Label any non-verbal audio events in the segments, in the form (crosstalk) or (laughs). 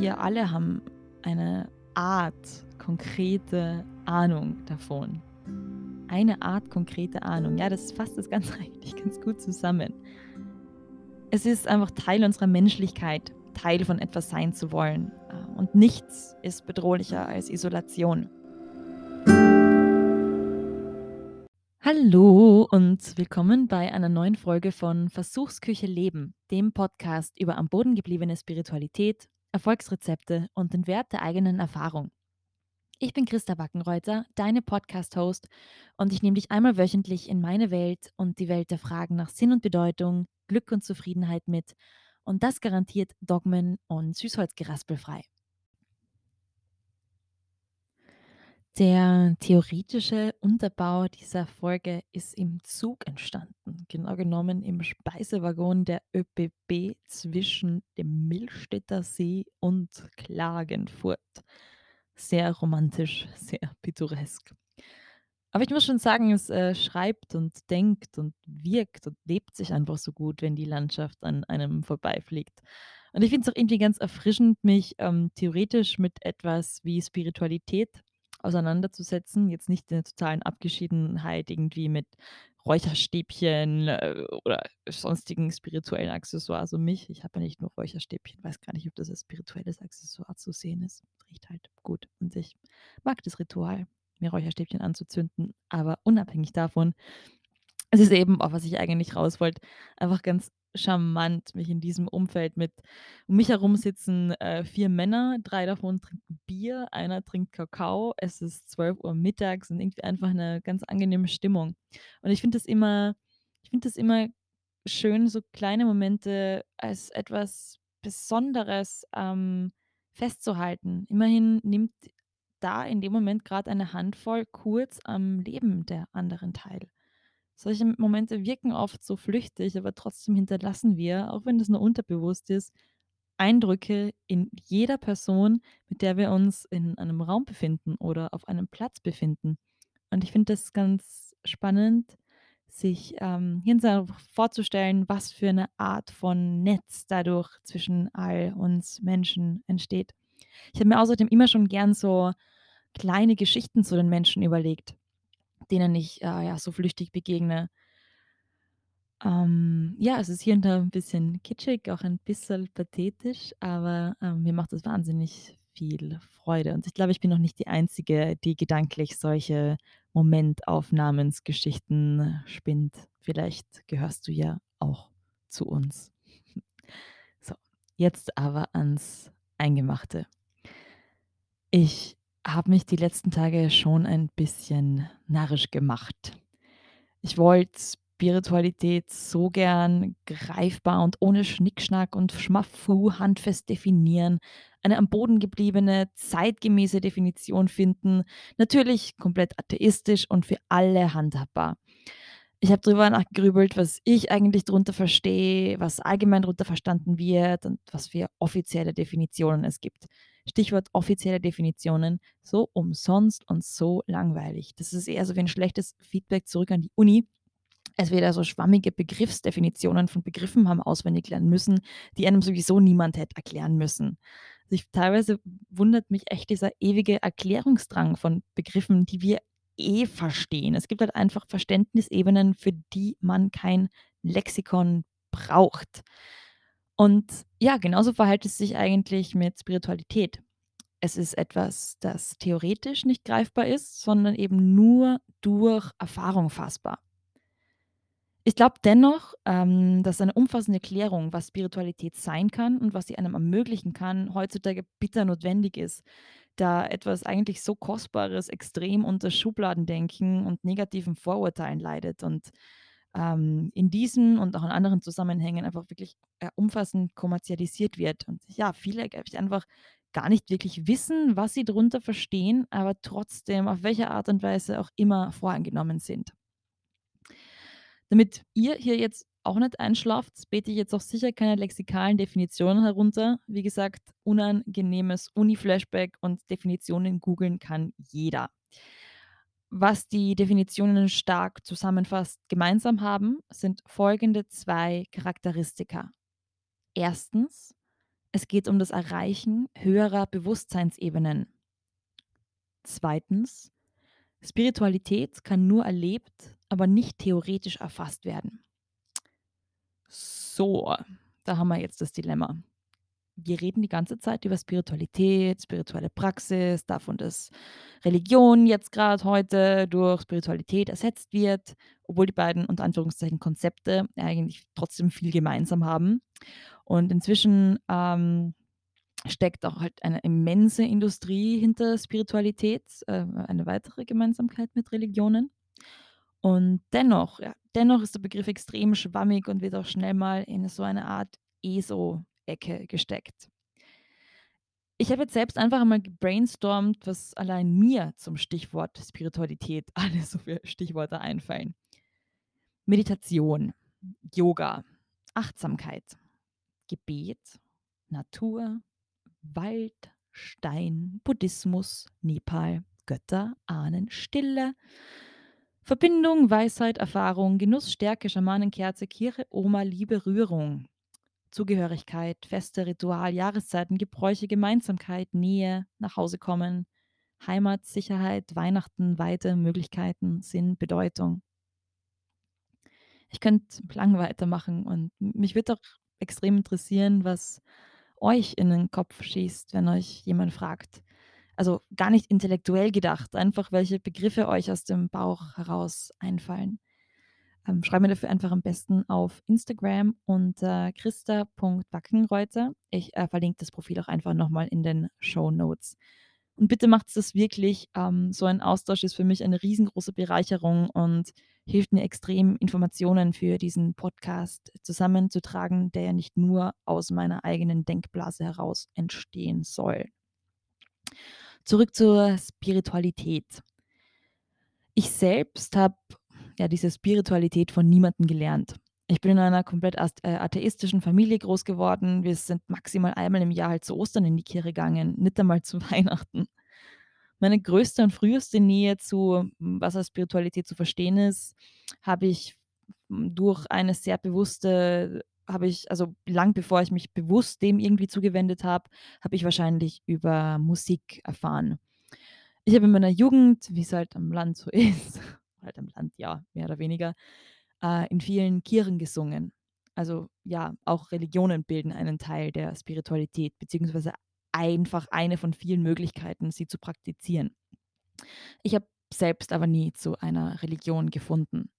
wir alle haben eine Art konkrete Ahnung davon. Eine Art konkrete Ahnung. Ja, das fasst das Ganze (laughs) eigentlich ganz gut zusammen. Es ist einfach Teil unserer Menschlichkeit, Teil von etwas sein zu wollen. Und nichts ist bedrohlicher als Isolation. Hallo und willkommen bei einer neuen Folge von Versuchsküche Leben, dem Podcast über am Boden gebliebene Spiritualität, Erfolgsrezepte und den Wert der eigenen Erfahrung. Ich bin Christa Wackenreuter, deine Podcast-Host, und ich nehme dich einmal wöchentlich in meine Welt und die Welt der Fragen nach Sinn und Bedeutung, Glück und Zufriedenheit mit. Und das garantiert Dogmen und Süßholzgeraspel frei. Der theoretische Unterbau dieser Folge ist im Zug entstanden, genau genommen im Speisewaggon der ÖBB zwischen dem Millstätter See und Klagenfurt sehr romantisch, sehr pittoresk. Aber ich muss schon sagen, es äh, schreibt und denkt und wirkt und lebt sich einfach so gut, wenn die Landschaft an einem vorbeifliegt. Und ich finde es auch irgendwie ganz erfrischend, mich ähm, theoretisch mit etwas wie Spiritualität auseinanderzusetzen. Jetzt nicht in der totalen Abgeschiedenheit irgendwie mit Räucherstäbchen äh, oder sonstigen spirituellen Accessoires um mich. Ich habe ja nicht nur Räucherstäbchen, weiß gar nicht, ob das als spirituelles Accessoire zu sehen ist. Riecht halt gut und ich mag das Ritual, mir Räucherstäbchen anzuzünden. Aber unabhängig davon, es ist eben auch, was ich eigentlich raus wollte, einfach ganz charmant, mich in diesem Umfeld mit um mich herum sitzen äh, vier Männer, drei davon trinken Bier, einer trinkt Kakao, es ist 12 Uhr mittags und irgendwie einfach eine ganz angenehme Stimmung. Und ich finde das immer, ich finde das immer schön, so kleine Momente als etwas Besonderes ähm, festzuhalten. Immerhin nimmt da in dem Moment gerade eine Handvoll kurz am Leben der anderen teil. Solche Momente wirken oft so flüchtig, aber trotzdem hinterlassen wir, auch wenn das nur unterbewusst ist, Eindrücke in jeder Person, mit der wir uns in einem Raum befinden oder auf einem Platz befinden. Und ich finde das ganz spannend, sich ähm, hinterher vorzustellen, was für eine Art von Netz dadurch zwischen all uns Menschen entsteht. Ich habe mir außerdem immer schon gern so kleine Geschichten zu den Menschen überlegt denen ich, äh, ja, so flüchtig begegne. Ähm, ja, es ist hier und da 'n bisschen kitschig, auch ein bisschen pathetisch, aber, ähm, mir macht das wahnsinnig viel Freude. Und ich glaube, ich bin noch nicht die Einzige, die gedanklich solche Momentaufnahmensgeschichten spinnt. Vielleicht gehörst du ja auch zu uns. (laughs) So, jetzt aber ans Eingemachte. Ich habe mich die letzten Tage schon ein bisschen narrisch gemacht. Ich wollte Spiritualität so gern greifbar und ohne Schnickschnack und Schmafu handfest definieren, eine am Boden gebliebene, zeitgemäße Definition finden, natürlich komplett atheistisch und für alle handhabbar. Ich habe drüber nachgegrübelt, was ich eigentlich drunter verstehe, was allgemein drunter verstanden wird und was für offizielle Definitionen es gibt. Stichwort offizielle Definitionen, so umsonst und so langweilig. Das ist eher so wie ein schlechtes Feedback zurück an die Uni. Es wird so schwammige Begriffsdefinitionen von Begriffen haben auswendig lernen müssen, die einem sowieso niemand hätte erklären müssen. Also ich, teilweise wundert mich echt dieser ewige Erklärungsdrang von Begriffen, die wir eh verstehen. Es gibt halt einfach Verständnisebenen, für die man kein Lexikon braucht. Und ja, genauso verhält es sich eigentlich mit Spiritualität. Es ist etwas, das theoretisch nicht greifbar ist, sondern eben nur durch Erfahrung fassbar. Ich glaube dennoch, ähm, dass eine umfassende Klärung, was Spiritualität sein kann und was sie einem ermöglichen kann, heutzutage bitter notwendig ist, da etwas eigentlich so Kostbares extrem unter Schubladendenken und negativen Vorurteilen leidet und ähm, in diesen und auch in anderen Zusammenhängen einfach wirklich äh, umfassend kommerzialisiert wird. Und ja, viele, glaube ich, einfach gar nicht wirklich wissen, was sie darunter verstehen, aber trotzdem auf welche Art und Weise auch immer voreingenommen sind. Damit ihr hier jetzt auch nicht einschlaft, bete ich jetzt auch sicher keine lexikalen Definitionen herunter. Wie gesagt, unangenehmes Uni-Flashback und Definitionen googeln kann jeder. Was die Definitionen stark zusammenfasst gemeinsam haben, sind folgende zwei Charakteristika. Erstens, Es geht um das Erreichen höherer Bewusstseinsebenen. Zweitens, Spiritualität kann nur erlebt, aber nicht theoretisch erfasst werden. So, da haben wir jetzt das Dilemma. Wir reden die ganze Zeit über Spiritualität, spirituelle Praxis, davon, dass Religion jetzt gerade heute durch Spiritualität ersetzt wird, obwohl die beiden unter Anführungszeichen Konzepte eigentlich trotzdem viel gemeinsam haben. Und inzwischen ähm, steckt auch halt eine immense Industrie hinter Spiritualität, äh, eine weitere Gemeinsamkeit mit Religionen. Und dennoch, ja, dennoch ist der Begriff extrem schwammig und wird auch schnell mal in so eine Art ESO-Ecke gesteckt. Ich habe jetzt selbst einfach einmal gebrainstormt, was allein mir zum Stichwort Spiritualität (laughs) alles so für Stichworte einfallen. Meditation, Yoga, Achtsamkeit, Gebet, Natur, Wald, Stein, Buddhismus, Nepal, Götter, Ahnen, Stille, Verbindung, Weisheit, Erfahrung, Genuss, Stärke, Schamanenkerze, Kirche, Oma, Liebe, Rührung. Zugehörigkeit, Feste, Ritual, Jahreszeiten, Gebräuche, Gemeinsamkeit, Nähe, nach Hause kommen, Heimat, Sicherheit, Weihnachten, Weite, Möglichkeiten, Sinn, Bedeutung. Ich könnte lang (laughs) weitermachen und mich würde auch extrem interessieren, was euch in den Kopf schießt, wenn euch jemand fragt. Also gar nicht intellektuell gedacht, einfach welche Begriffe euch aus dem Bauch heraus einfallen. Ähm, schreib mir dafür einfach am besten auf Instagram unter christa.wackenreuter. Ich äh, verlinke das Profil auch einfach nochmal in den Show Notes. Und bitte macht es wirklich. Ähm, so ein Austausch ist für mich eine riesengroße Bereicherung und hilft mir extrem, Informationen für diesen Podcast zusammenzutragen, der ja nicht nur aus meiner eigenen Denkblase heraus entstehen soll. Zurück zur Spiritualität. Ich selbst habe ja diese Spiritualität von niemandem gelernt. Ich bin in einer komplett äh, atheistischen Familie groß geworden. Wir sind maximal einmal im Jahr halt zu Ostern in die Kirche gegangen, nicht einmal zu (laughs) Weihnachten. Meine größte und früheste Nähe zu, was als Spiritualität zu verstehen ist, habe ich durch eine sehr bewusste habe ich, also lang bevor ich mich bewusst dem irgendwie zugewendet habe, habe ich wahrscheinlich über Musik erfahren. Ich habe in meiner Jugend, wie es halt am Land so (laughs) ist, halt am Land, ja, mehr oder weniger, äh, in vielen Kirchen gesungen. Also ja, auch Religionen bilden einen Teil der Spiritualität, beziehungsweise einfach eine von vielen Möglichkeiten, sie zu praktizieren. Ich habe selbst aber nie zu einer Religion gefunden.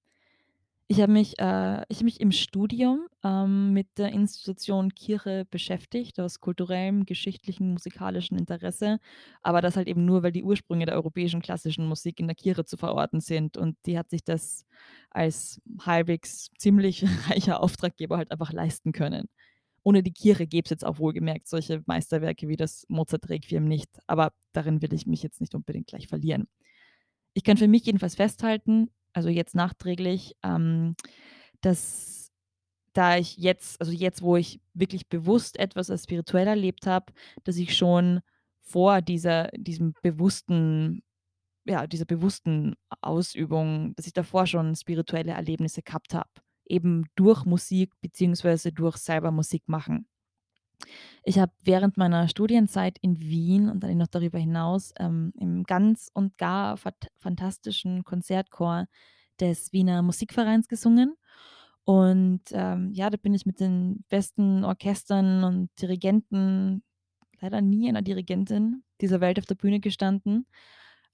Ich habe mich, äh, habe mich im Studium ähm, mit der Institution Kirche beschäftigt, aus kulturellem, geschichtlichen, musikalischen Interesse, aber das halt eben nur, weil die Ursprünge der europäischen klassischen Musik in der Kirche zu verorten sind und die hat sich das als halbwegs ziemlich (laughs) reicher Auftraggeber halt einfach leisten können. Ohne die Kirche gäbe es jetzt auch wohlgemerkt solche Meisterwerke wie das Mozart-Requiem nicht, aber darin will ich mich jetzt nicht unbedingt gleich verlieren. Ich kann für mich jedenfalls festhalten, also jetzt nachträglich, ähm, dass da ich jetzt, also jetzt, wo ich wirklich bewusst etwas als spirituell erlebt habe, dass ich schon vor dieser, diesem bewussten, ja, dieser bewussten Ausübung, dass ich davor schon spirituelle Erlebnisse gehabt habe. Eben durch Musik beziehungsweise durch selber Musik machen. Ich habe während meiner Studienzeit in Wien und dann noch darüber hinaus ähm, im ganz und gar fantastischen Konzertchor des Wiener Musikvereins gesungen. Und ähm, ja, da bin ich mit den besten Orchestern und Dirigenten, leider nie einer Dirigentin dieser Welt auf der Bühne gestanden.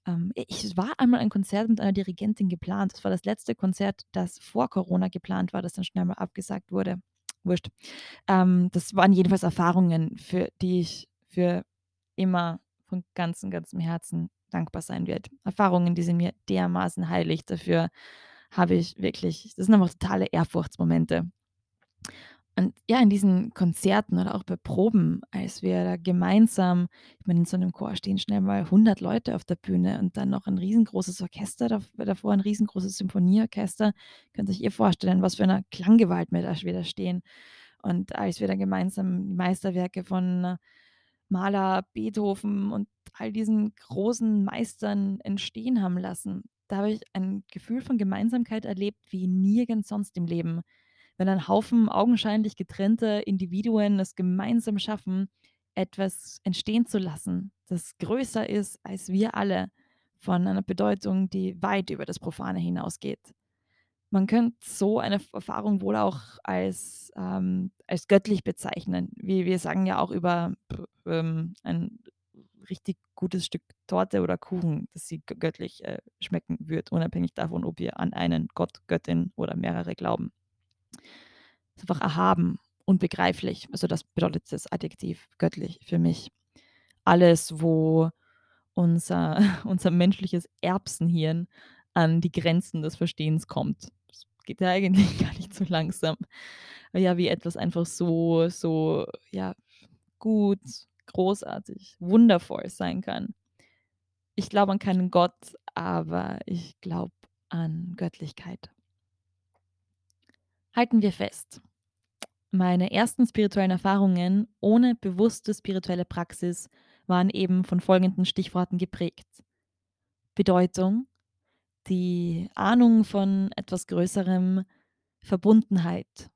Ähm, ich war einmal ein Konzert mit einer Dirigentin geplant. Das war das letzte Konzert, das vor Corona geplant war, das dann schnell mal abgesagt wurde wurscht. Ähm, das waren jedenfalls Erfahrungen, für die ich für immer von ganzem, ganzem Herzen dankbar sein werde. Erfahrungen, die sind mir dermaßen heilig. Dafür habe ich wirklich, das sind einfach totale Ehrfurchtsmomente. Und ja, in diesen Konzerten oder auch bei Proben, als wir da gemeinsam, ich meine, in so einem Chor stehen schnell mal 100 Leute auf der Bühne und dann noch ein riesengroßes Orchester davor, ein riesengroßes Symphonieorchester. Könnt ihr euch ihr vorstellen, was für eine Klanggewalt wir da wieder stehen. Und als wir dann gemeinsam die Meisterwerke von Mahler, Beethoven und all diesen großen Meistern entstehen haben lassen, da habe ich ein Gefühl von Gemeinsamkeit erlebt wie nirgends sonst im Leben Wenn ein Haufen augenscheinlich getrennter Individuen es gemeinsam schaffen, etwas entstehen zu lassen, das größer ist als wir alle, von einer Bedeutung, die weit über das Profane hinausgeht. Man könnte so eine Erfahrung wohl auch als, ähm als göttlich bezeichnen. Wir wir sagen ja auch über ähm, ein richtig gutes Stück Torte oder Kuchen, dass sie gö göttlich, äh, schmecken wird, unabhängig davon, ob wir an einen Gott, Göttin oder mehrere glauben. Einfach erhaben, unbegreiflich. Also, das bedeutet das Adjektiv göttlich für mich. Alles, wo unser (laughs) unser menschliches Erbsenhirn an die Grenzen des Verstehens kommt. Das geht ja eigentlich (laughs) gar nicht so langsam. Ja, wie etwas einfach so so, ja, gut, großartig, wundervoll sein kann. Ich glaube an keinen Gott, aber ich glaube an Göttlichkeit. Halten wir fest. Meine ersten spirituellen Erfahrungen ohne bewusste spirituelle Praxis waren eben von folgenden Stichworten geprägt. Bedeutung, die Ahnung von etwas Größerem, Verbundenheit.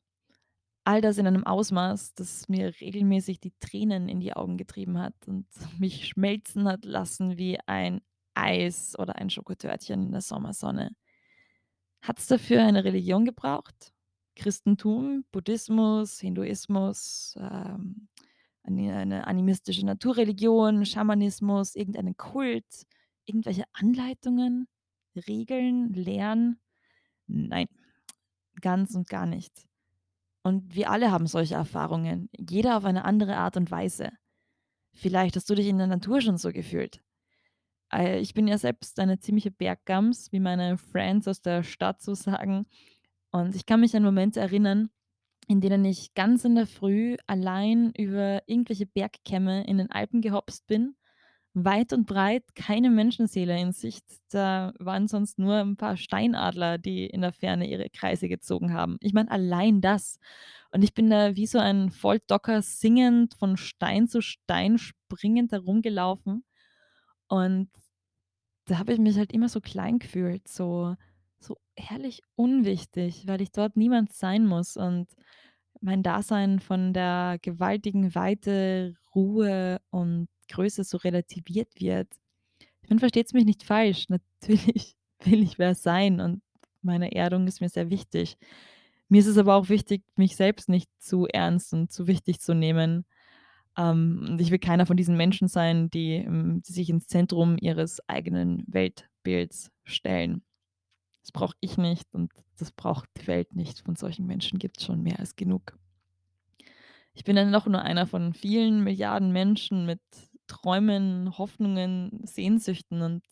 All das in einem Ausmaß, das mir regelmäßig die Tränen in die Augen getrieben hat und (laughs) mich schmelzen hat lassen wie ein Eis oder ein Schokotörtchen in der Sommersonne. Hat es dafür eine Religion gebraucht? Christentum, Buddhismus, Hinduismus, ähm, eine animistische Naturreligion, Schamanismus, irgendeinen Kult, irgendwelche Anleitungen, Regeln, Lehren? Nein, ganz und gar nicht. Und wir alle haben solche Erfahrungen, jeder auf eine andere Art und Weise. Vielleicht hast du dich in der Natur schon so gefühlt. Äh, ich bin ja selbst eine ziemliche Berggams, wie meine Friends aus der Stadt so sagen. Und ich kann mich an Momente erinnern, in denen ich ganz in der Früh allein über irgendwelche Bergkämme in den Alpen gehopst bin, weit und breit keine Menschenseele in Sicht. Da waren sonst nur ein paar Steinadler, die in der Ferne ihre Kreise gezogen haben. Ich meine, allein das. Und ich bin da wie so ein Volldocker singend, von Stein zu Stein springend herumgelaufen. Und da habe ich mich halt immer so klein gefühlt, so so herrlich unwichtig, weil ich dort niemand sein muss und mein Dasein von der gewaltigen Weite, Ruhe und Größe so relativiert wird. Ich meine, versteht's mich nicht falsch. Natürlich (laughs) will ich wer sein und meine Erdung ist mir sehr wichtig. Mir ist es aber auch wichtig, mich selbst nicht zu ernst und zu wichtig zu nehmen. Ähm, ich will keiner von diesen Menschen sein, die, ähm, die sich ins Zentrum ihres eigenen Weltbilds stellen. Das brauche ich nicht und das braucht die Welt nicht. Von solchen Menschen gibt's schon mehr als genug. Ich bin dann doch nur einer von vielen Milliarden Menschen mit Träumen, Hoffnungen, Sehnsüchten und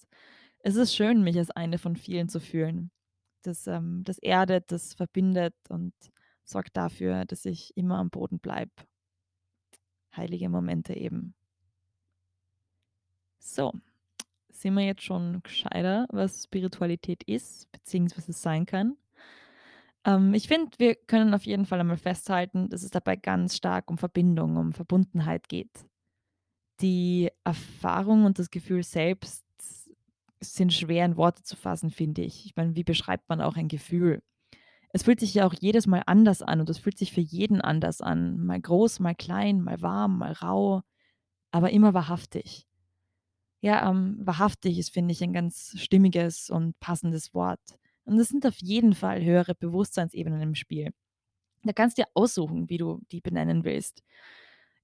es ist schön, mich als eine von vielen zu fühlen. Das, ähm das erdet, das verbindet und sorgt dafür, dass ich immer am Boden bleibe. Heilige Momente eben. So, sind wir jetzt schon gescheiter, was Spiritualität ist, beziehungsweise sein kann. Ähm, ich finde, wir können auf jeden Fall einmal festhalten, dass es dabei ganz stark um Verbindung, um Verbundenheit geht. Die Erfahrung und das Gefühl selbst sind schwer in Worte zu fassen, finde ich. Ich meine, wie beschreibt man auch ein Gefühl? Es fühlt sich ja auch jedes Mal anders an und es fühlt sich für jeden anders an. Mal groß, mal klein, mal warm, mal rau, aber immer wahrhaftig. Ja, ähm, wahrhaftig ist, finde ich, ein ganz stimmiges und passendes Wort. Und es sind auf jeden Fall höhere Bewusstseinsebenen im Spiel. Da kannst du dir aussuchen, wie du die benennen willst.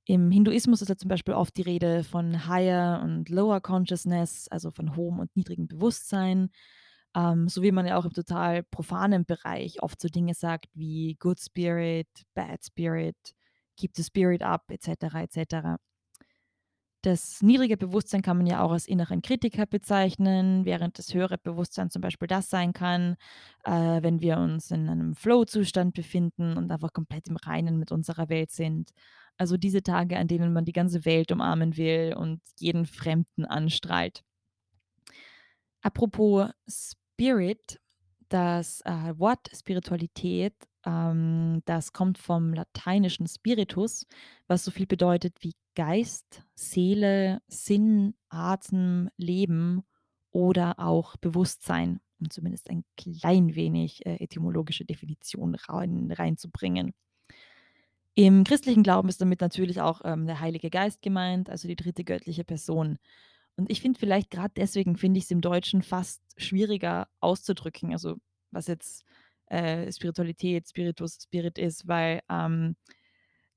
Im Hinduismus ist ja zum Beispiel oft die Rede von Higher und Lower Consciousness, also von hohem und niedrigem Bewusstsein, ähm, so wie man ja auch im total profanen Bereich oft so Dinge sagt wie Good Spirit, Bad Spirit, Keep the Spirit up, etc. etc. Das niedrige Bewusstsein kann man ja auch als inneren Kritiker bezeichnen, während das höhere Bewusstsein zum Beispiel das sein kann, äh, wenn wir uns in einem Flow-Zustand befinden und einfach komplett im Reinen mit unserer Welt sind. Also diese Tage, an denen man die ganze Welt umarmen will und jeden Fremden anstrahlt. Apropos Spirit, das, äh, Wort Spiritualität, ähm, das kommt vom lateinischen Spiritus, was so viel bedeutet wie Geist, Seele, Sinn, Atem, Leben oder auch Bewusstsein, um zumindest ein klein wenig, äh, etymologische Definition rein reinzubringen. Im christlichen Glauben ist damit natürlich auch, ähm, der Heilige Geist gemeint, also die dritte göttliche Person. Und ich finde vielleicht gerade deswegen finde ich es im Deutschen fast schwieriger auszudrücken, also was jetzt, äh, Spiritualität, Spiritus, Spirit ist, weil, ähm,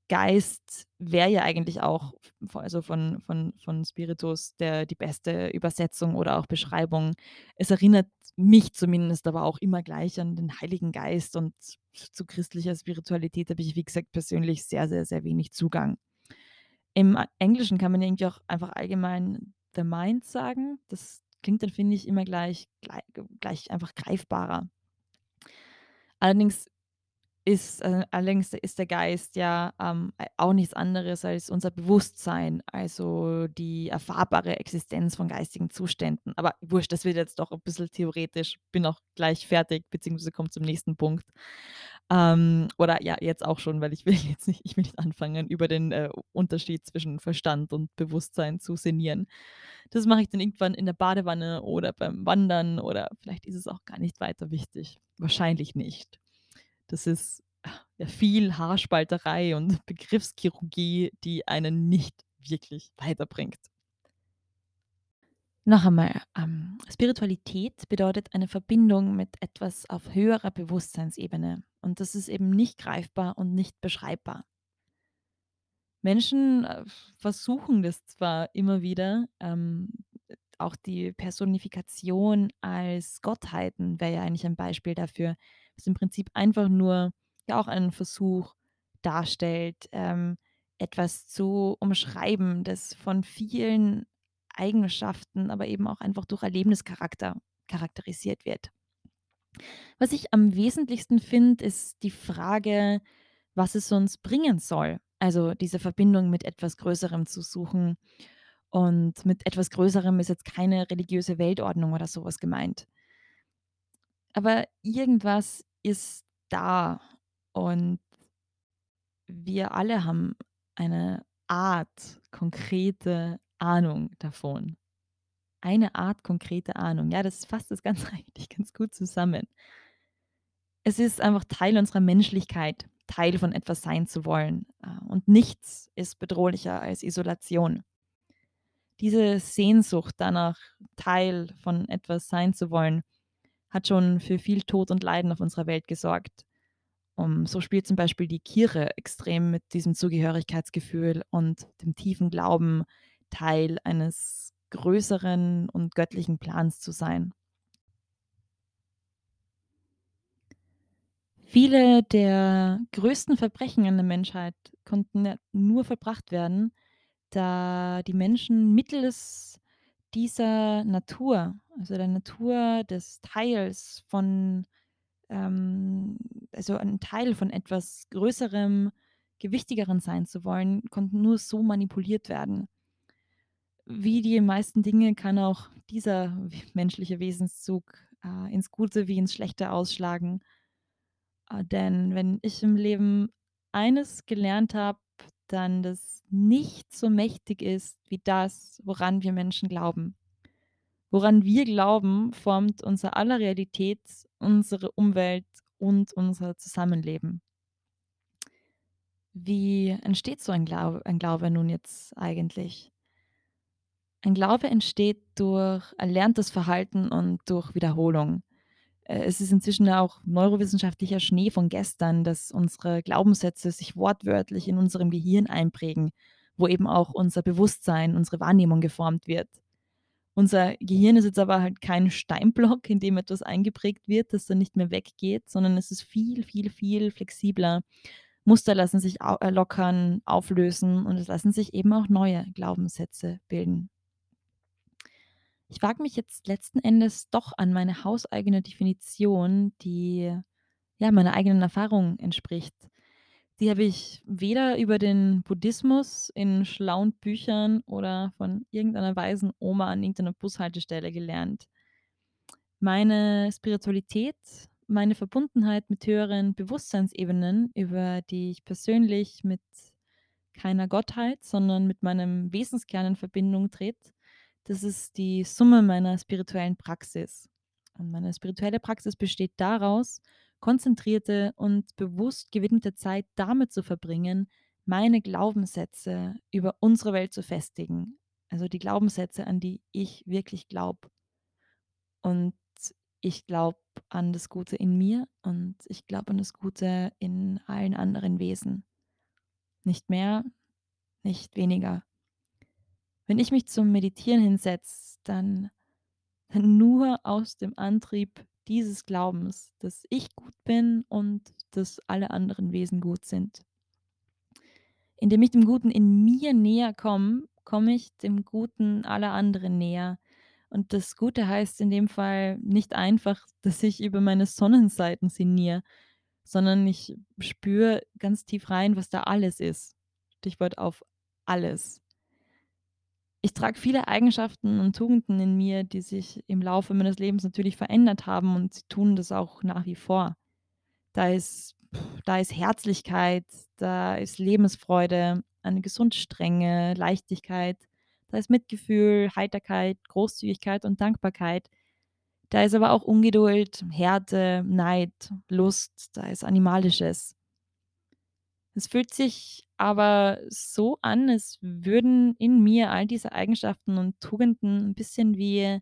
Geist wäre ja eigentlich auch also von von von Spiritus der die beste Übersetzung oder auch Beschreibung. Es erinnert mich zumindest aber auch immer gleich an den Heiligen Geist und zu christlicher Spiritualität habe ich, wie gesagt, persönlich sehr, sehr, sehr wenig Zugang. Im Englischen kann man irgendwie auch einfach allgemein the mind sagen. Das klingt dann, finde ich, immer gleich glei gleich einfach greifbarer. Allerdings ist äh, allerdings ist der Geist ja, ähm, auch nichts anderes als unser Bewusstsein, also die erfahrbare Existenz von geistigen Zuständen. Aber wurscht, das wird jetzt doch ein bisschen theoretisch. Bin auch gleich fertig, beziehungsweise komme zum nächsten Punkt. Ähm, oder ja, jetzt auch schon, weil ich will jetzt nicht ich will nicht anfangen, über den, äh, Unterschied zwischen Verstand und Bewusstsein zu sinnieren. Das mache ich dann irgendwann in der Badewanne oder beim Wandern oder vielleicht ist es auch gar nicht weiter wichtig. Wahrscheinlich nicht. Das ist, ja, viel Haarspalterei und (laughs) Begriffschirurgie, die einen nicht wirklich weiterbringt. Noch einmal, ähm, Spiritualität bedeutet eine Verbindung mit etwas auf höherer Bewusstseinsebene und das ist eben nicht greifbar und nicht beschreibbar. Menschen, äh, versuchen das zwar immer wieder, ähm, auch die Personifikation als Gottheiten wäre ja eigentlich ein Beispiel dafür, was im Prinzip einfach nur ja auch einen Versuch darstellt, ähm, etwas zu umschreiben, das von vielen Eigenschaften, aber eben auch einfach durch Erlebnischarakter charakterisiert wird. Was ich am wesentlichsten finde, ist die Frage, was es uns bringen soll. Also, diese Verbindung mit etwas Größerem zu suchen. Und mit etwas Größerem ist jetzt keine religiöse Weltordnung oder so was gemeint. Aber irgendwas ist da und wir alle haben eine Art konkrete Ahnung davon. Eine Art konkrete Ahnung. Ja, das fasst das Ganze (laughs) eigentlich ganz gut zusammen. Es ist einfach Teil unserer Menschlichkeit, Teil von etwas sein zu wollen, äh, und nichts ist bedrohlicher als Isolation. Diese Sehnsucht danach, Teil von etwas sein zu wollen, hat schon für viel Tod und Leiden auf unserer Welt gesorgt. Um so spielt zum Beispiel die Kirche extrem mit diesem Zugehörigkeitsgefühl und dem tiefen Glauben, Teil eines größeren und göttlichen Plans zu sein. Viele der größten Verbrechen an der Menschheit konnten nur vollbracht werden, da die Menschen mittels dieser Natur, also der Natur des Teils von ähm, also ein Teil von etwas Größerem, Gewichtigeren sein zu wollen, konnten nur so manipuliert werden. Wie die meisten Dinge kann auch dieser menschliche Wesenszug, äh, ins Gute wie ins Schlechte ausschlagen. Äh, denn wenn ich im Leben eines gelernt habe, dann, dass nichts so mächtig ist wie das, woran wir Menschen glauben. Woran wir glauben, formt unser aller Realität, unsere Umwelt und unser Zusammenleben. Wie entsteht so ein Glau ein Glaube nun jetzt eigentlich? Ein Glaube entsteht durch erlerntes Verhalten und durch Wiederholung. Äh, es ist inzwischen auch neurowissenschaftlicher Schnee von gestern, dass unsere Glaubenssätze sich wortwörtlich in unserem Gehirn einprägen, wo eben auch unser Bewusstsein, unsere Wahrnehmung geformt wird. Unser Gehirn ist jetzt aber halt kein Steinblock, in dem etwas eingeprägt wird, das dann nicht mehr weggeht, sondern es ist viel, viel, viel flexibler. Muster lassen sich äh, lockern, auflösen und es lassen sich eben auch neue Glaubenssätze bilden. Ich wage mich jetzt letzten Endes doch an meine hauseigene Definition, die, ja, meiner eigenen Erfahrung entspricht. Die habe ich weder über den Buddhismus in schlauen Büchern oder von irgendeiner weisen Oma an irgendeiner Bushaltestelle gelernt. Meine Spiritualität, meine Verbundenheit mit höheren Bewusstseinsebenen, über die ich persönlich mit keiner Gottheit, sondern mit meinem Wesenskern in Verbindung trete, das ist die Summe meiner spirituellen Praxis. Und meine spirituelle Praxis besteht daraus, konzentrierte und bewusst gewidmete Zeit damit zu verbringen, meine Glaubenssätze über unsere Welt zu festigen. Also die Glaubenssätze, an die ich wirklich glaube. Und ich glaube an das Gute in mir und ich glaube an das Gute in allen anderen Wesen. Nicht mehr, nicht weniger. Wenn ich mich zum Meditieren hinsetze, dann, dann nur aus dem Antrieb dieses Glaubens, dass ich gut bin und dass alle anderen Wesen gut sind. Indem ich dem Guten in mir näher komme, komme ich dem Guten aller anderen näher. Und das Gute heißt in dem Fall nicht einfach, dass ich über meine Sonnenseiten sinniere, sondern ich spüre ganz tief rein, was da alles ist. Stichwort auf alles. Ich trage viele Eigenschaften und Tugenden in mir, die sich im Laufe meines Lebens natürlich verändert haben und sie tun das auch nach wie vor. Da ist, da ist Herzlichkeit, da ist Lebensfreude, eine Gesundstrenge, Leichtigkeit, da ist Mitgefühl, Heiterkeit, Großzügigkeit und Dankbarkeit. Da ist aber auch Ungeduld, Härte, Neid, Lust, da ist Animalisches. Es fühlt sich aber so an, als würden in mir all diese Eigenschaften und Tugenden ein bisschen wie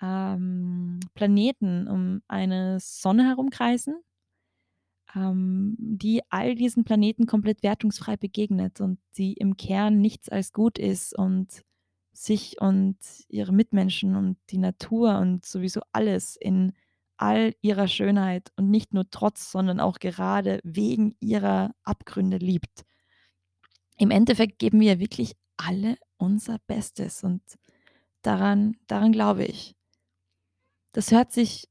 ähm, Planeten um eine Sonne herumkreisen, ähm, die all diesen Planeten komplett wertungsfrei begegnet und die im Kern nichts als gut ist und sich und ihre Mitmenschen und die Natur und sowieso alles in all ihrer Schönheit und nicht nur trotz, sondern auch gerade wegen ihrer Abgründe liebt. Im Endeffekt geben wir wirklich alle unser Bestes und daran, daran glaube ich. Das hört sich,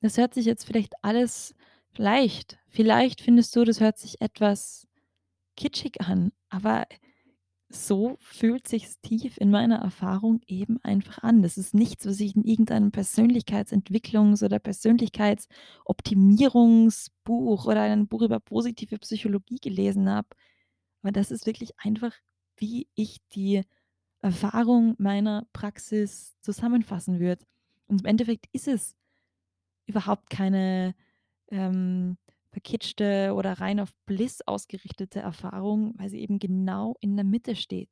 das hört sich jetzt vielleicht alles, vielleicht, vielleicht findest du, das hört sich etwas kitschig an, aber so fühlt sich's tief in meiner Erfahrung eben einfach an. Das ist nichts, was ich in irgendeinem Persönlichkeitsentwicklungs oder Persönlichkeitsoptimierungsbuch oder einem Buch über positive Psychologie gelesen habe. Aber das ist wirklich einfach, wie ich die Erfahrung meiner Praxis zusammenfassen würde. Und im Endeffekt ist es überhaupt keine, ähm, verkitschte oder rein auf Bliss ausgerichtete Erfahrung, weil sie eben genau in der Mitte steht.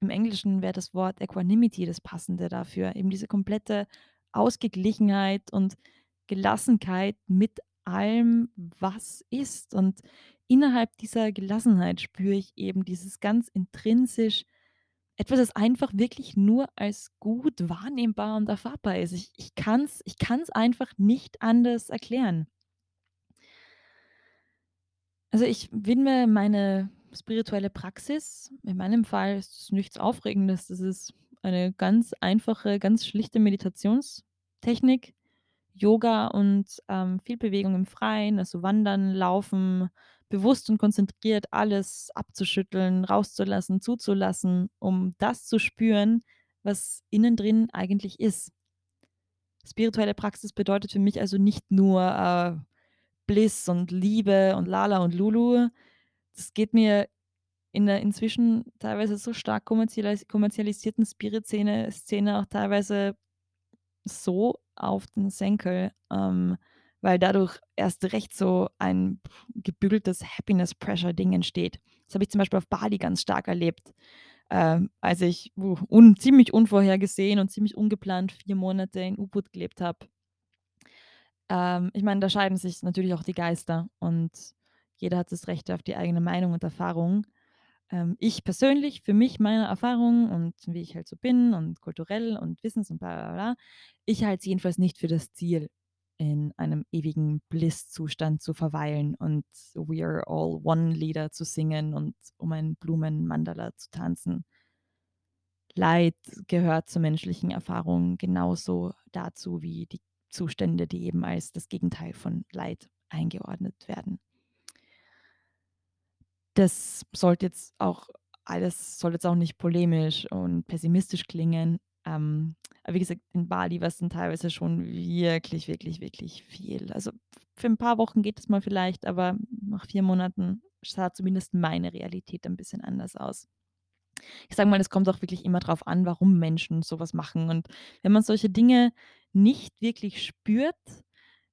Im Englischen wäre das Wort Equanimity das Passende dafür, eben diese komplette Ausgeglichenheit und Gelassenheit mit allem, was ist. Und innerhalb dieser Gelassenheit spüre ich eben dieses ganz intrinsisch etwas, das einfach wirklich nur als gut wahrnehmbar und erfahrbar ist. Ich ich kann's ich kann's einfach nicht anders erklären. Also, ich widme meine spirituelle Praxis in meinem Fall ist es nichts Aufregendes. Das ist eine ganz einfache, ganz schlichte Meditationstechnik, Yoga und, ähm, viel Bewegung im Freien, also Wandern, Laufen, bewusst und konzentriert alles abzuschütteln, rauszulassen, zuzulassen, um das zu spüren, was innen drin eigentlich ist. Spirituelle Praxis bedeutet für mich also nicht nur, äh, Bliss und Liebe und Lala und Lulu. Das geht mir in der inzwischen teilweise so stark kommerzialis kommerzialisierten Spirit-Szene Szene auch teilweise so auf den Senkel, ähm, weil dadurch erst recht so ein gebügeltes Happiness-Pressure-Ding entsteht. Das habe ich zum Beispiel auf Bali ganz stark erlebt, ähm, als ich uh, un ziemlich unvorhergesehen und ziemlich ungeplant 4 Monate in Ubud gelebt habe. Ähm, ich meine, da scheiden sich natürlich auch die Geister und jeder hat das Recht auf die eigene Meinung und Erfahrung. Ähm, ich persönlich, für mich, meine Erfahrung und wie ich halt so bin und kulturell und wissens und bla bla bla, ich halte es jedenfalls nicht für das Ziel, in einem ewigen Bliss-Zustand zu verweilen und „We are all one“ Lieder zu singen und um ein Blumenmandala zu tanzen. Leid gehört zur menschlichen Erfahrung genauso dazu wie die Zustände, die eben als das Gegenteil von Leid eingeordnet werden. Das sollte jetzt auch alles soll jetzt auch nicht polemisch und pessimistisch klingen. Ähm, aber wie gesagt, in Bali war's dann teilweise schon wirklich, wirklich, wirklich viel. Also, für 'n paar Wochen geht es mal vielleicht, aber nach 4 Monaten sah zumindest meine Realität ein bisschen anders aus. Ich sage mal, es kommt auch wirklich immer drauf an, warum Menschen so was machen. Und wenn man solche Dinge nicht wirklich spürt,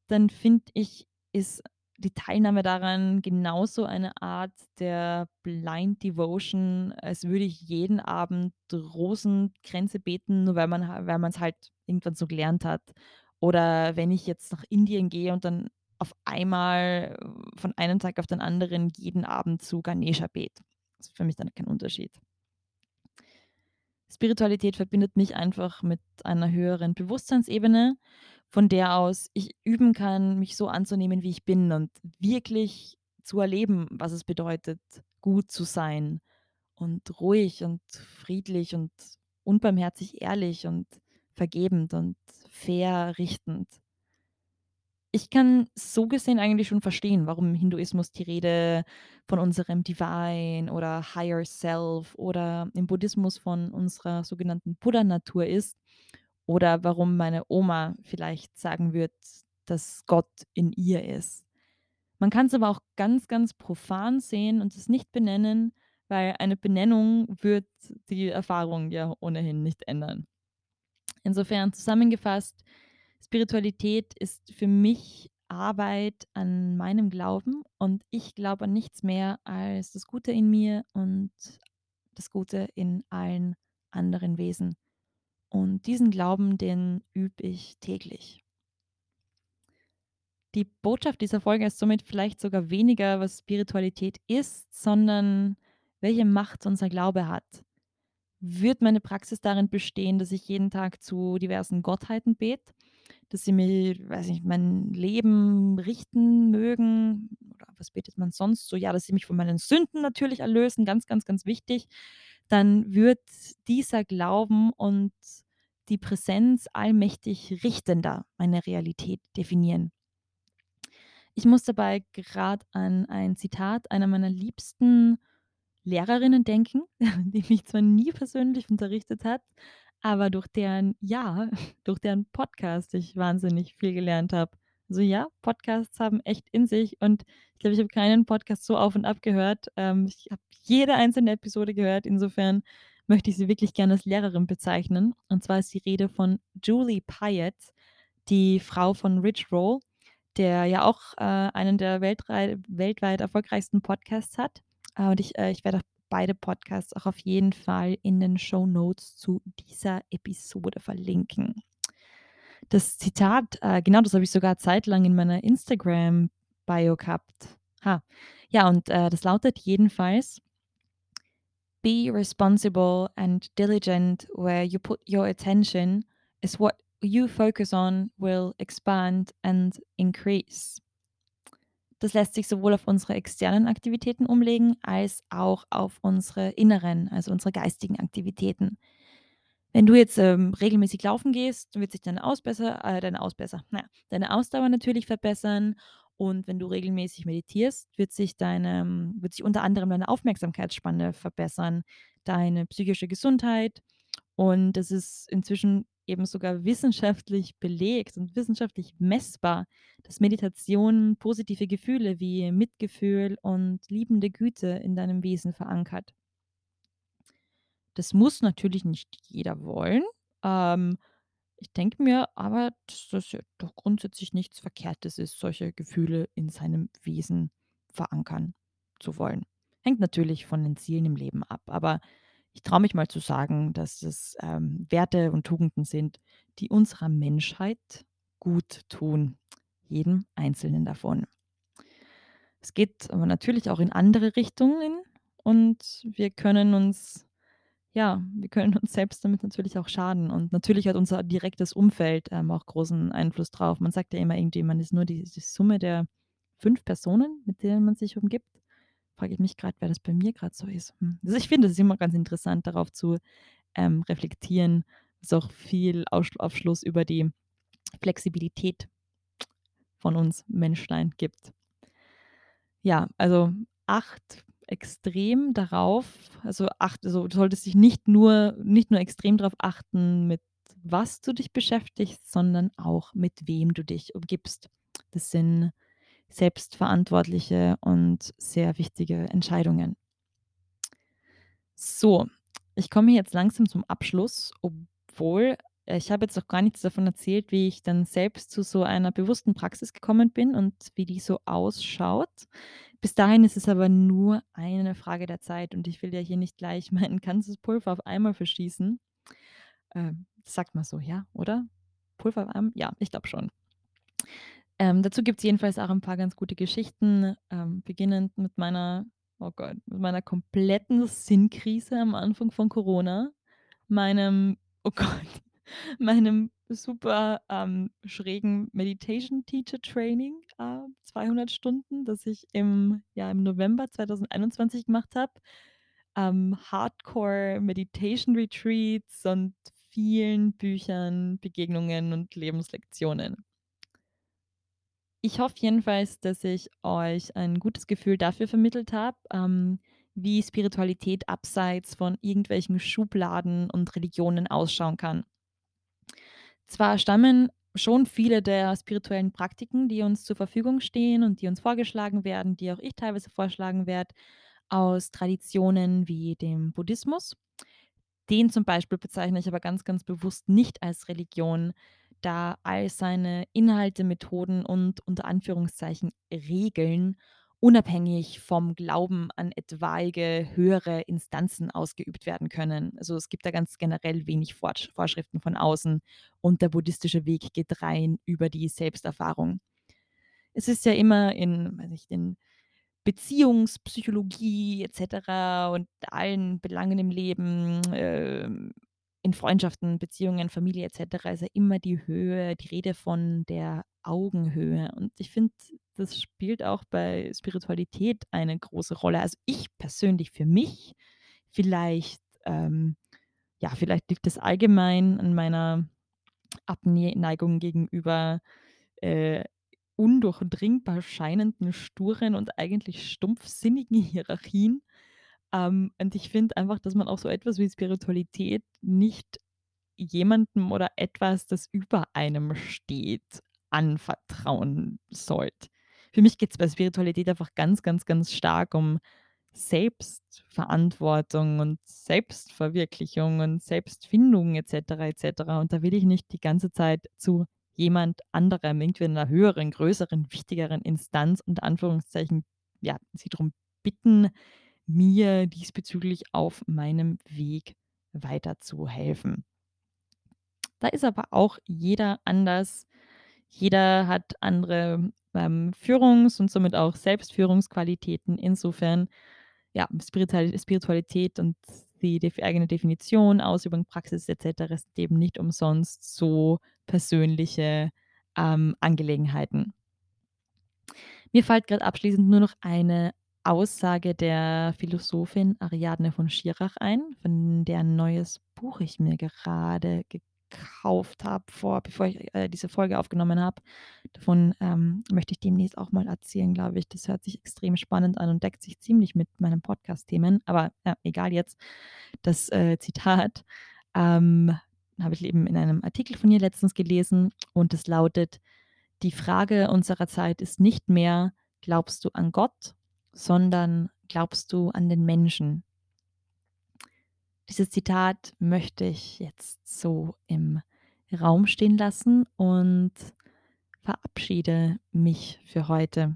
dann finde ich, ist die Teilnahme daran genauso eine Art der Blind Devotion, als würde ich jeden Abend Rosenkränze beten, nur weil man man's halt irgendwann so gelernt hat. Oder wenn ich jetzt nach Indien gehe und dann auf einmal von einem Tag auf den anderen jeden Abend zu Ganesha bete. Ist für mich dann kein Unterschied. Spiritualität verbindet mich einfach mit einer höheren Bewusstseinsebene, von der aus ich üben kann, mich so anzunehmen, wie ich bin und wirklich zu erleben, was es bedeutet, gut zu sein und ruhig und friedlich und unbarmherzig ehrlich und vergebend und fair richtend. Ich kann so gesehen eigentlich schon verstehen, warum im Hinduismus die Rede von unserem Divine oder Higher Self oder im Buddhismus von unserer sogenannten Buddha-Natur ist oder warum meine Oma vielleicht sagen wird, dass Gott in ihr ist. Man kann es aber auch ganz, ganz profan sehen und es nicht benennen, weil eine Benennung wird die Erfahrung ja ohnehin nicht ändern. Insofern zusammengefasst, Spiritualität ist für mich Arbeit an meinem Glauben und ich glaube an nichts mehr als das Gute in mir und das Gute in allen anderen Wesen. Und diesen Glauben, den übe ich täglich. Die Botschaft dieser Folge ist somit vielleicht sogar weniger, was Spiritualität ist, sondern welche Macht unser Glaube hat. Wird meine Praxis darin bestehen, dass ich jeden Tag zu diversen Gottheiten bete, dass sie mir, weiß nicht, mein Leben richten mögen? Oder was betet man sonst so? Ja, dass sie mich von meinen Sünden natürlich erlösen, ganz, ganz, ganz wichtig. Dann wird dieser Glauben und die Präsenz allmächtig Richtender meine Realität definieren. Ich muss dabei gerade an ein Zitat einer meiner liebsten Lehrerinnen denken, (laughs) die mich zwar nie persönlich unterrichtet hat, aber durch deren ja, (laughs) durch deren Podcast ich wahnsinnig viel gelernt habe. Also ja, Podcasts haben echt in sich und ich glaube, ich habe keinen Podcast so auf und ab gehört. Ähm, ich habe jede einzelne Episode gehört. Insofern möchte ich sie wirklich gerne als Lehrerin bezeichnen. Und zwar ist die Rede von Julie Pyatt, die Frau von Rich Roll, der ja auch äh, einen der weltweit erfolgreichsten Podcasts hat. Äh, und ich, äh, ich werde beide Podcasts auch auf jeden Fall in den Show Notes zu dieser Episode verlinken. Das Zitat, äh, genau das habe ich sogar zeitlang in meiner Instagram-Bio gehabt. Ha. Ja, und äh, das lautet jedenfalls: Be responsible and diligent where you put your attention, is what you focus on will expand and increase. Das lässt sich sowohl auf unsere externen Aktivitäten umlegen, als auch auf unsere inneren, also unsere geistigen Aktivitäten. Wenn du jetzt, ähm, regelmäßig laufen gehst, wird sich deine Ausbesser äh, deine Ausbesser na ja, deine Ausdauer natürlich verbessern und wenn du regelmäßig meditierst, wird sich deine ähm, wird sich unter anderem deine Aufmerksamkeitsspanne verbessern, deine psychische Gesundheit und das ist inzwischen eben sogar wissenschaftlich belegt und wissenschaftlich messbar, dass Meditation positive Gefühle wie Mitgefühl und liebende Güte in deinem Wesen verankert. Das muss natürlich nicht jeder wollen. Ähm, ich denke mir aber, dass das ja doch grundsätzlich nichts Verkehrtes ist, solche Gefühle in seinem Wesen verankern zu wollen. Hängt natürlich von den Zielen im Leben ab, aber ich traue mich mal zu sagen, dass es ähm, Werte und Tugenden sind, die unserer Menschheit gut tun, jedem Einzelnen davon. Es geht aber natürlich auch in andere Richtungen und wir können uns ja, wir können uns selbst damit natürlich auch schaden und natürlich hat unser direktes Umfeld, ähm, auch großen Einfluss drauf. Man sagt ja immer irgendwie, man ist nur die die Summe der 5 Personen, mit denen man sich umgibt. Frage ich mich gerade, wer das bei mir gerade so ist. Hm, also, ich finde, es immer ganz interessant, darauf zu, ähm, reflektieren. Ist auch viel Aufschluss über die Flexibilität von uns Menschlein gibt. Ja, also acht extrem darauf also acht also du solltest dich nicht nur nicht nur extrem darauf achten, mit was du dich beschäftigst, sondern auch mit wem du dich umgibst. Das sind selbstverantwortliche und sehr wichtige Entscheidungen. So, ich komme jetzt langsam zum Abschluss, obwohl äh, ich habe jetzt noch gar nichts davon erzählt, wie ich dann selbst zu so einer bewussten Praxis gekommen bin und wie die so ausschaut. Bis dahin ist es aber nur eine Frage der Zeit und ich will ja hier nicht gleich (laughs) mein ganzes Pulver auf einmal verschießen. Ähm, sagt man so, ja, oder? Pulver auf einmal? Ja, ich glaube schon. Ähm, dazu gibt's jedenfalls auch ein paar ganz gute Geschichten, ähm, beginnend mit meiner oh Gott, mit meiner kompletten Sinnkrise am Anfang von Corona, meinem oh (laughs) Gott, meinem super, ähm, schrägen Meditation Teacher Training, äh, 200 Stunden, das ich im ja, im November 2021 gemacht habe, ähm, Hardcore Meditation Retreats und vielen Büchern, Begegnungen und Lebenslektionen. Ich hoffe jedenfalls, dass ich euch ein gutes Gefühl dafür vermittelt habe, ähm, wie Spiritualität abseits von irgendwelchen Schubladen und Religionen ausschauen kann. Zwar stammen schon viele der spirituellen Praktiken, die uns zur Verfügung stehen und die uns vorgeschlagen werden, die auch ich teilweise vorschlagen werde, aus Traditionen wie dem Buddhismus. Den zum Beispiel bezeichne ich aber ganz, ganz bewusst nicht als Religion, da all seine Inhalte, Methoden und unter Anführungszeichen Regeln unabhängig vom Glauben an etwaige höhere Instanzen ausgeübt werden können. Also es gibt da ganz generell wenig Vorschriften von außen und der buddhistische Weg geht rein über die Selbsterfahrung. Es ist ja immer in, weiß nicht, in Beziehungspsychologie et cetera und allen Belangen im Leben, ähm, in Freundschaften, Beziehungen, Familie et cetera ist ja immer die Höhe die Rede von der Augenhöhe. Und ich finde, das spielt auch bei Spiritualität eine große Rolle. Also, ich persönlich für mich vielleicht, ähm ja, vielleicht liegt es allgemein an meiner Abne Neigung gegenüber, äh, undurchdringbar scheinenden, sturen und eigentlich stumpfsinnigen Hierarchien. Ähm, und ich finde einfach, dass man auch so etwas wie Spiritualität nicht jemandem oder etwas, das über einem steht, anvertrauen sollte. Für mich geht es bei Spiritualität einfach ganz, ganz, ganz stark um Selbstverantwortung und Selbstverwirklichung und Selbstfindung et cetera, et cetera. Und da will ich nicht die ganze Zeit zu jemand anderem, irgendwie in 'ner höheren, größeren, wichtigeren Instanz unter Anführungszeichen, ja, sie drum bitten, mir diesbezüglich auf meinem Weg weiterzuhelfen. Da ist aber auch jeder anders. Jeder hat andere, ähm, Führungs und somit auch Selbstführungsqualitäten. Insofern, ja, Spiritual Spiritualität und die eigene Definition, Ausübung, Praxis et cetera sind eben nicht umsonst so persönliche, ähm, Angelegenheiten. Mir fällt grad abschließend nur noch eine Aussage der Philosophin Ariadne von Schirach ein, von deren neues Buch ich mir gerade gekauft habe vor bevor ich, äh, diese Folge aufgenommen habe. Davon, ähm, möchte ich demnächst auch mal erzählen, glaube ich. Das hört sich extrem spannend an und deckt sich ziemlich mit meinen Podcast-Themen, aber, ja, egal jetzt. Das, äh, Zitat, ähm, habe ich eben in einem Artikel von ihr letztens gelesen und es lautet: „Die Frage unserer Zeit ist nicht mehr: Glaubst du an Gott, sondern glaubst du an den Menschen?“ Dieses Zitat möchte ich jetzt so im Raum stehen lassen und verabschiede mich für heute.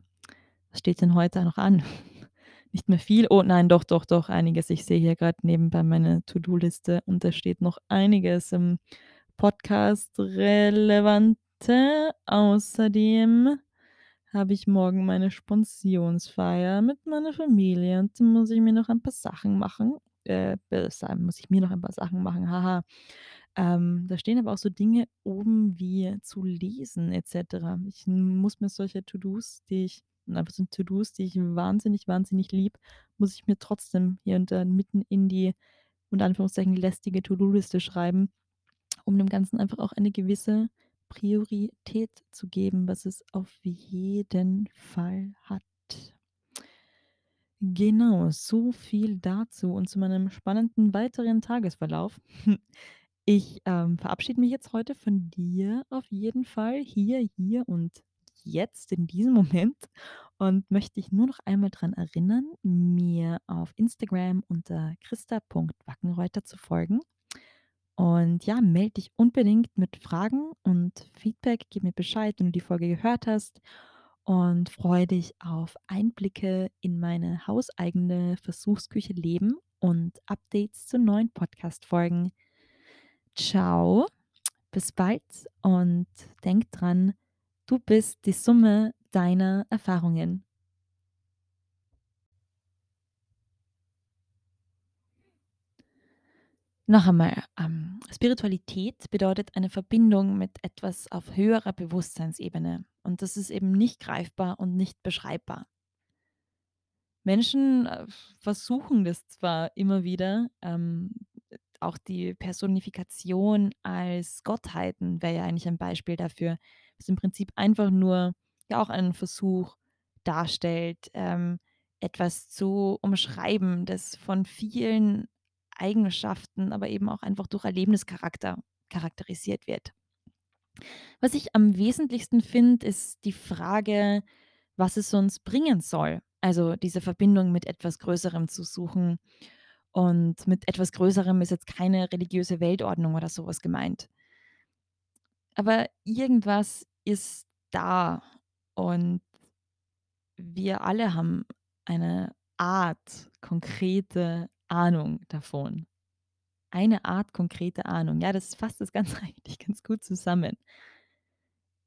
Was steht denn heute noch an? (laughs) Nicht mehr viel. Oh nein, doch, doch, doch, einiges. Ich sehe hier grad nebenbei meine To-do-Liste und da steht noch einiges im Podcast Relevante. Außerdem habe ich morgen meine Spensionsfeier mit meiner Familie und da muss ich mir noch ein paar Sachen machen. Äh, muss ich mir noch ein paar Sachen machen, haha. Ähm, da stehen aber auch so Dinge oben wie zu lesen et cetera. Ich muss mir solche To-dos, die ich einfach so To-dos, die ich wahnsinnig, wahnsinnig liebe, muss ich mir trotzdem hier und da mitten in die unter Anführungszeichen lästige To-do-Liste schreiben, um dem Ganzen einfach auch eine gewisse Priorität zu geben, was es auf jeden Fall hat. Genau, so viel dazu und zu meinem spannenden weiteren Tagesverlauf. (laughs) Ich, ähm, verabschiede mich jetzt heute von dir auf jeden Fall hier hier und jetzt in diesem Moment und möchte dich nur noch einmal dran erinnern, mir auf Instagram unter christa.wackenreuther zu folgen Und ja, melde dich unbedingt mit Fragen und Feedback. Gib mir Bescheid, wenn du die Folge gehört hast und freue dich auf Einblicke in meine hauseigene Versuchsküche Leben und Updates zu neuen Podcast-Folgen. Ciao, bis bald und denk dran, du bist die Summe deiner Erfahrungen. Noch einmal, ähm, Spiritualität bedeutet eine Verbindung mit etwas auf höherer Bewusstseinsebene und das ist eben nicht greifbar und nicht beschreibbar. Menschen, äh, versuchen das zwar immer wieder, ähm, auch die Personifikation als Gottheiten wäre ja eigentlich ein Beispiel dafür, was im Prinzip einfach nur ja auch einen Versuch darstellt, ähm, etwas zu umschreiben, das von vielen Eigenschaften, aber eben auch einfach durch Erlebnischarakter charakterisiert wird. Was ich am wesentlichsten finde, ist die Frage, was es uns bringen soll. Also diese Verbindung mit etwas Größerem zu suchen. Und mit etwas Größerem ist jetzt keine religiöse Weltordnung oder sowas gemeint. Aber irgendwas ist da und wir alle haben eine Art konkrete Ahnung davon. Eine Art konkrete Ahnung. Ja, das fasst das Ganze (laughs) eigentlich ganz gut zusammen.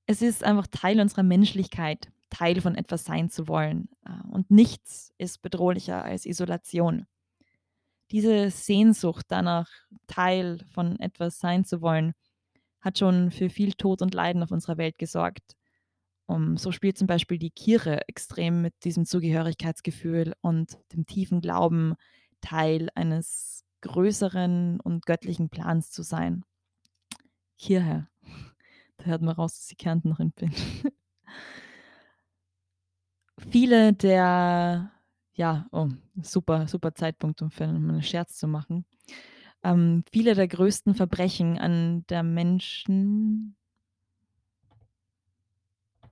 Es ist einfach Teil unserer Menschlichkeit, Teil von etwas sein zu wollen. Äh, und nichts ist bedrohlicher als Isolation. Diese Sehnsucht danach, Teil von etwas sein zu wollen, hat schon für viel Tod und Leiden auf unserer Welt gesorgt. Um, so spielt zum Beispiel die Kirche extrem mit diesem Zugehörigkeitsgefühl und dem tiefen Glauben, Teil eines größeren und göttlichen Plans zu sein. Kirche. Da hört man raus, dass ich Kärntnerin bin. (laughs) Viele der ja, oh, super, super Zeitpunkt, um für einen Scherz zu machen. Ähm, viele der größten Verbrechen an der Menschen